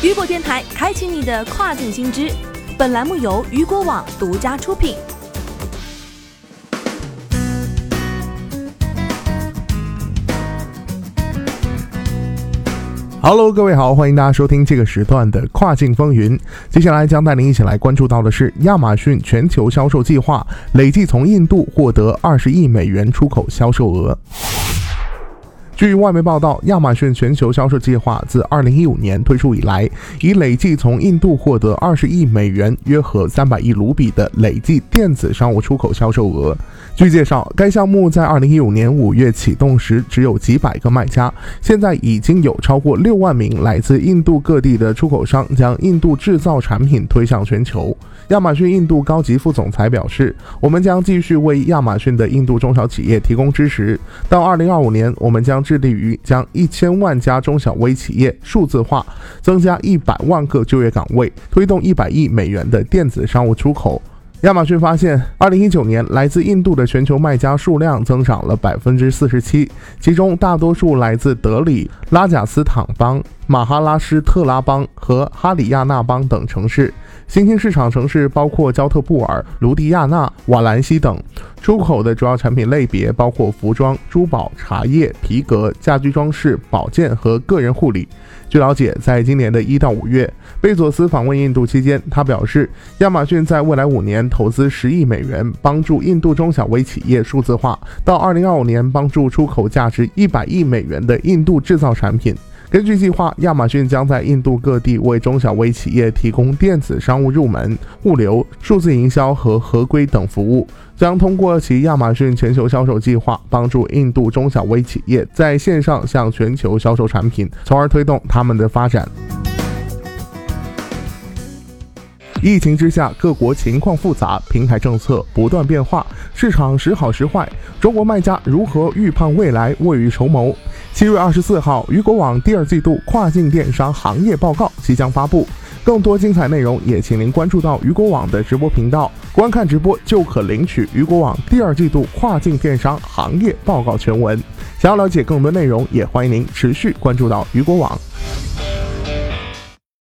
雨果电台开启你的跨境新知，本栏目由雨果网独家出品。Hello，各位好，欢迎大家收听这个时段的跨境风云。接下来将带您一起来关注到的是亚马逊全球销售计划，累计从印度获得二十亿美元出口销售额。据外媒报道，亚马逊全球销售计划自2015年推出以来，已累计从印度获得20亿美元（约合300亿卢比）的累计电子商务出口销售额。据介绍，该项目在2015年5月启动时只有几百个卖家，现在已经有超过6万名来自印度各地的出口商将印度制造产品推向全球。亚马逊印度高级副总裁表示：“我们将继续为亚马逊的印度中小企业提供支持。到2025年，我们将。”致力于将一千万家中小微企业数字化，增加一百万个就业岗位，推动一百亿美元的电子商务出口。亚马逊发现，二零一九年来自印度的全球卖家数量增长了百分之四十七，其中大多数来自德里、拉贾斯坦邦、马哈拉施特拉邦和哈里亚纳邦等城市。新兴市场城市包括焦特布尔、卢迪亚纳、瓦兰西等。出口的主要产品类别包括服装、珠宝、茶叶、皮革、家居装饰、保健和个人护理。据了解，在今年的一到五月，贝佐斯访问印度期间，他表示，亚马逊在未来五年投资十亿美元，帮助印度中小微企业数字化，到二零二五年帮助出口价值一百亿美元的印度制造产品。根据计划，亚马逊将在印度各地为中小微企业提供电子商务入门、物流、数字营销和合规等服务，将通过其亚马逊全球销售计划，帮助印度中小微企业在线上向全球销售产品，从而推动他们的发展。疫情之下，各国情况复杂，平台政策不断变化，市场时好时坏。中国卖家如何预判未来，未雨绸缪？七月二十四号，雨果网第二季度跨境电商行业报告即将发布。更多精彩内容，也请您关注到雨果网的直播频道，观看直播就可领取雨果网第二季度跨境电商行业报告全文。想要了解更多内容，也欢迎您持续关注到雨果网。